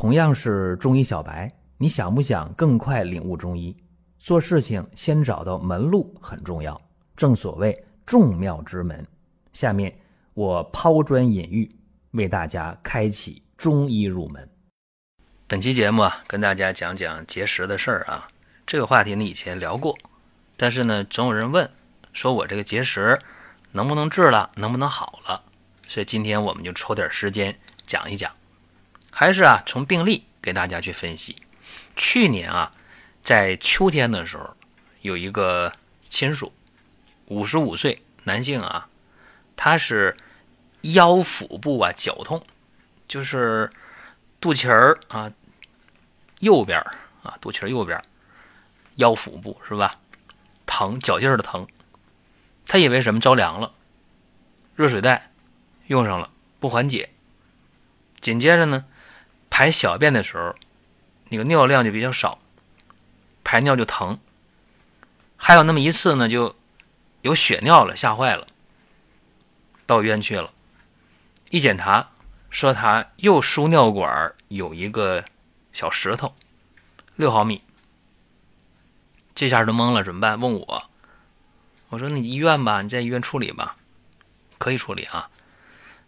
同样是中医小白，你想不想更快领悟中医？做事情先找到门路很重要，正所谓众妙之门。下面我抛砖引玉，为大家开启中医入门。本期节目啊，跟大家讲讲结石的事儿啊。这个话题呢，以前聊过，但是呢，总有人问，说我这个结石能不能治了，能不能好了？所以今天我们就抽点时间讲一讲。还是啊，从病例给大家去分析。去年啊，在秋天的时候，有一个亲属，五十五岁男性啊，他是腰腹部啊绞痛，就是肚脐儿啊右边啊肚脐儿右边腰腹部是吧？疼，绞劲儿的疼。他以为什么着凉了，热水袋用上了不缓解，紧接着呢。排小便的时候，那个尿量就比较少，排尿就疼。还有那么一次呢，就有血尿了，吓坏了，到医院去了。一检查，说他右输尿管有一个小石头，六毫米。这下都懵了，怎么办？问我，我说你医院吧，你在医院处理吧，可以处理啊。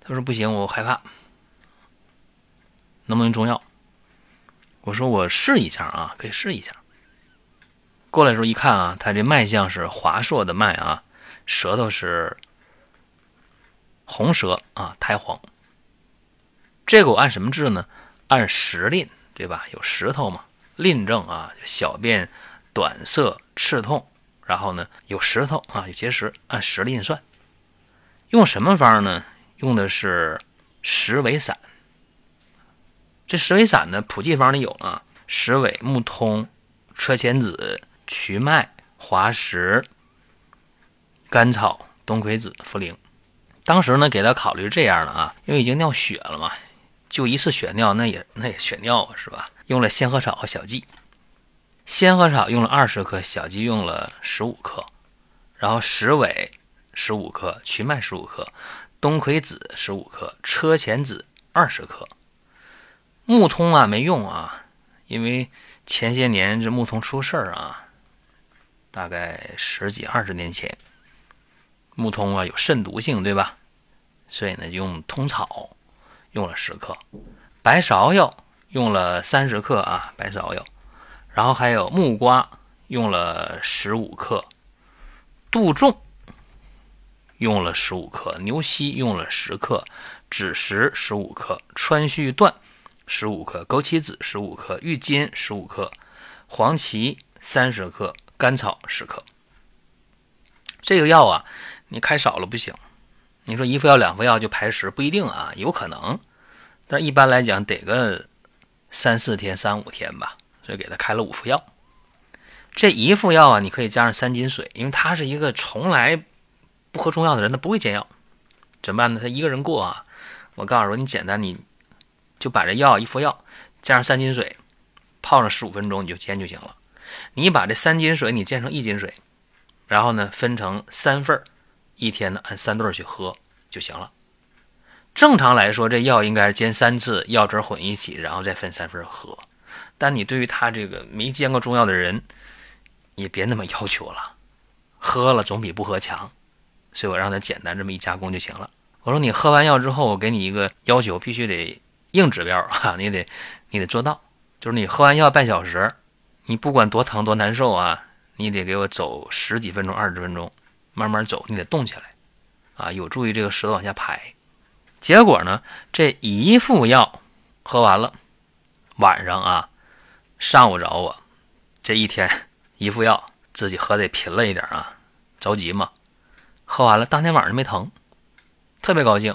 他说不行，我害怕。能不能中药？我说我试一下啊，可以试一下。过来的时候一看啊，他这脉象是华硕的脉啊，舌头是红舌啊，苔黄。这个我按什么治呢？按石令，对吧？有石头嘛，令症啊，小便短涩赤痛，然后呢有石头啊，有结石，按石令算。用什么方呢？用的是石韦散。这石尾散呢，普济方里有啊，石尾、木通、车前子、瞿麦、滑石、甘草、冬葵子、茯苓。当时呢，给他考虑这样的啊，因为已经尿血了嘛，就一次血尿，那也那也血尿啊，是吧？用了仙鹤草和小蓟，仙鹤草用了二十克，小蓟用了十五克，然后石尾十五克，瞿麦十五克，冬葵子十五克，车前子二十克。木通啊，没用啊，因为前些年这木通出事儿啊，大概十几二十年前，木通啊有肾毒性，对吧？所以呢，用通草用了十克，白芍药用了三十克啊，白芍药，然后还有木瓜用了十五克，杜仲用了十五克，牛膝用了十克，枳实十五克，川续断。十五克枸杞子，十五克郁金，十五克黄芪，三十克甘草，十克。这个药啊，你开少了不行。你说一副药、两副药就排石，不一定啊，有可能。但一般来讲得个三四天、三五天吧，所以给他开了五副药。这一副药啊，你可以加上三斤水，因为他是一个从来不喝中药的人，他不会煎药，怎么办呢？他一个人过啊。我告诉说，你简单你。就把这药一副药加上三斤水，泡上十五分钟你就煎就行了。你把这三斤水你煎成一斤水，然后呢分成三份一天呢按三顿去喝就行了。正常来说，这药应该是煎三次，药汁混一起，然后再分三份喝。但你对于他这个没煎过中药的人，也别那么要求了，喝了总比不喝强。所以我让他简单这么一加工就行了。我说你喝完药之后，我给你一个要求，必须得。硬指标啊，你得你得做到，就是你喝完药半小时，你不管多疼多难受啊，你得给我走十几分钟、二十分钟，慢慢走，你得动起来，啊，有助于这个舌头往下排。结果呢，这一副药喝完了，晚上啊，上午找我，这一天一副药自己喝的频了一点啊，着急嘛，喝完了当天晚上没疼，特别高兴。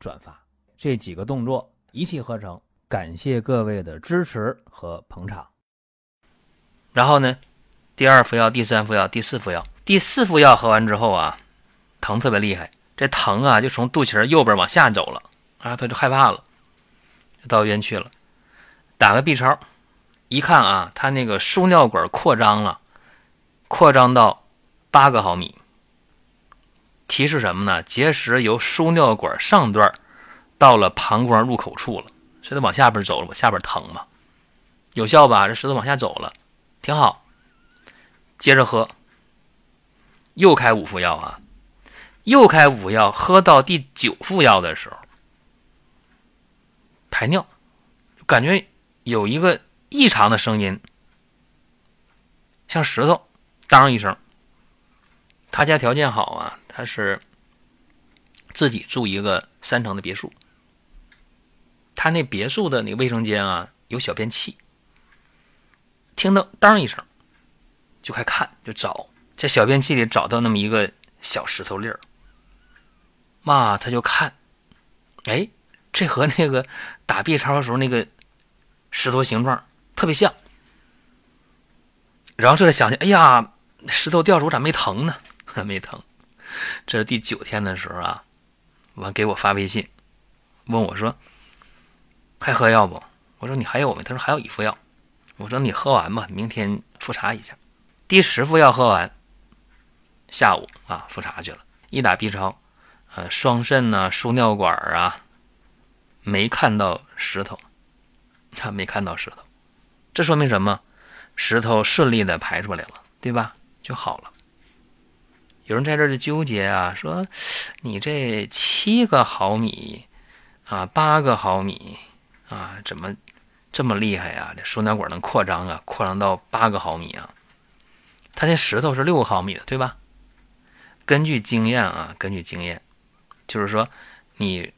转发这几个动作一气呵成，感谢各位的支持和捧场。然后呢，第二副药、第三副药、第四副药，第四副药喝完之后啊，疼特别厉害，这疼啊就从肚脐右边往下走了啊，他就害怕了，到医院去了，打个 B 超，一看啊，他那个输尿管扩张了，扩张到八个毫米，提示什么呢？结石由输尿管上段到了膀胱入口处了，所以它往下边走了，往下边疼嘛，有效吧？这石头往下走了。挺好，接着喝，又开五副药啊，又开五副药，喝到第九副药的时候，排尿，感觉有一个异常的声音，像石头，当一声。他家条件好啊，他是自己住一个三层的别墅，他那别墅的那个卫生间啊，有小便器。听到当一声，就快看，就找在小便器里找到那么一个小石头粒儿。妈，他就看，哎，这和那个打 B 超的时候那个石头形状特别像。然后这才想起，哎呀，石头掉出咋没疼呢？还没疼。这是第九天的时候啊，完给我发微信，问我说还喝药不？我说你还有没？他说还有一副药。我说你喝完吧，明天复查一下。第十副药喝完，下午啊复查去了。一打 B 超，呃，双肾呐、输尿管啊，没看到石头，他没看到石头，这说明什么？石头顺利的排出来了，对吧？就好了。有人在这就纠结啊，说你这七个毫米啊，八个毫米啊，怎么？这么厉害呀！这输尿管能扩张啊，扩张到八个毫米啊。它那石头是六毫米的，对吧？根据经验啊，根据经验，就是说你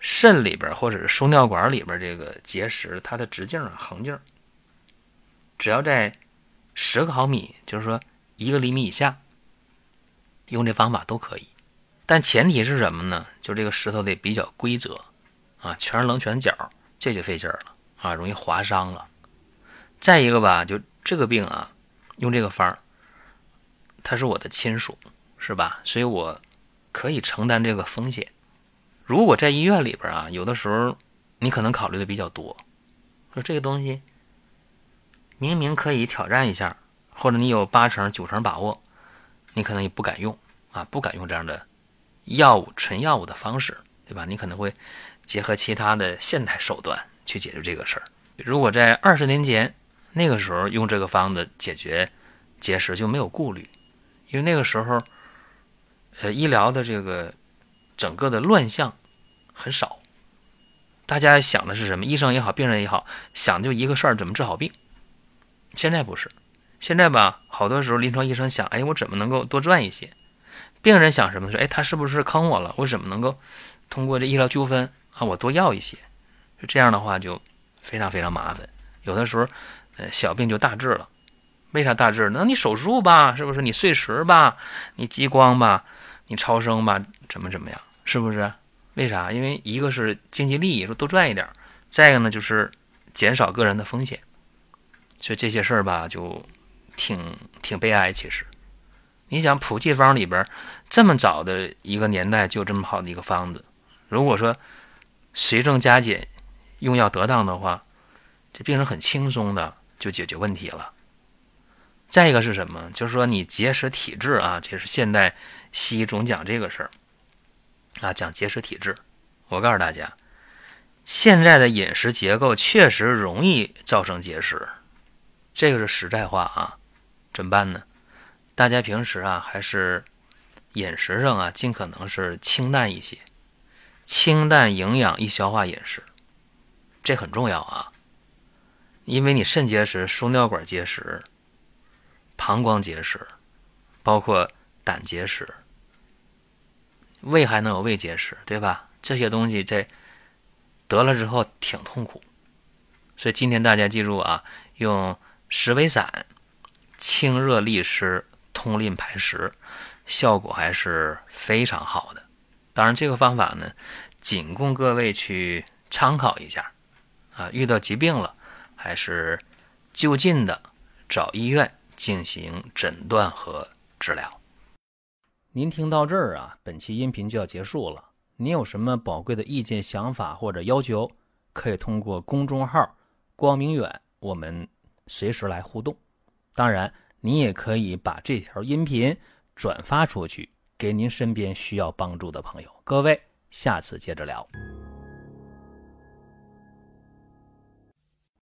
肾里边或者是输尿管里边这个结石，它的直径啊、横径，只要在十个毫米，就是说一个厘米以下，用这方法都可以。但前提是什么呢？就这个石头得比较规则啊，全是棱全角，这就费劲儿了。啊，容易划伤了。再一个吧，就这个病啊，用这个方儿，他是我的亲属，是吧？所以我可以承担这个风险。如果在医院里边啊，有的时候你可能考虑的比较多，说这个东西明明可以挑战一下，或者你有八成、九成把握，你可能也不敢用啊，不敢用这样的药物、纯药物的方式，对吧？你可能会结合其他的现代手段。去解决这个事儿。如果在二十年前那个时候用这个方子解决结石就没有顾虑，因为那个时候，呃，医疗的这个整个的乱象很少，大家想的是什么？医生也好，病人也好，想就一个事儿，怎么治好病。现在不是，现在吧，好多时候临床医生想，哎，我怎么能够多赚一些？病人想什么？说，哎，他是不是坑我了？我怎么能够通过这医疗纠纷啊，我多要一些？就这样的话就非常非常麻烦，有的时候，呃，小病就大治了。为啥大治？那你手术吧，是不是？你碎石吧，你激光吧，你超声吧，怎么怎么样？是不是？为啥？因为一个是经济利益，说多赚一点；再一个呢，就是减少个人的风险。所以这些事儿吧，就挺挺悲哀。其实，你想普济方里边这么早的一个年代就这么好的一个方子，如果说随症加减。用药得当的话，这病人很轻松的就解决问题了。再一个是什么？就是说你结石体质啊，这是现代西医总讲这个事儿啊，讲结石体质。我告诉大家，现在的饮食结构确实容易造成结石，这个是实在话啊。怎么办呢？大家平时啊，还是饮食上啊，尽可能是清淡一些，清淡、营养、易消化饮食。这很重要啊，因为你肾结石、输尿管结石、膀胱结石，包括胆结石，胃还能有胃结石，对吧？这些东西在得了之后挺痛苦，所以今天大家记住啊，用石韦散清热利湿、通淋排石，效果还是非常好的。当然，这个方法呢，仅供各位去参考一下。啊，遇到疾病了，还是就近的找医院进行诊断和治疗。您听到这儿啊，本期音频就要结束了。您有什么宝贵的意见、想法或者要求，可以通过公众号“光明远”，我们随时来互动。当然，你也可以把这条音频转发出去，给您身边需要帮助的朋友。各位，下次接着聊。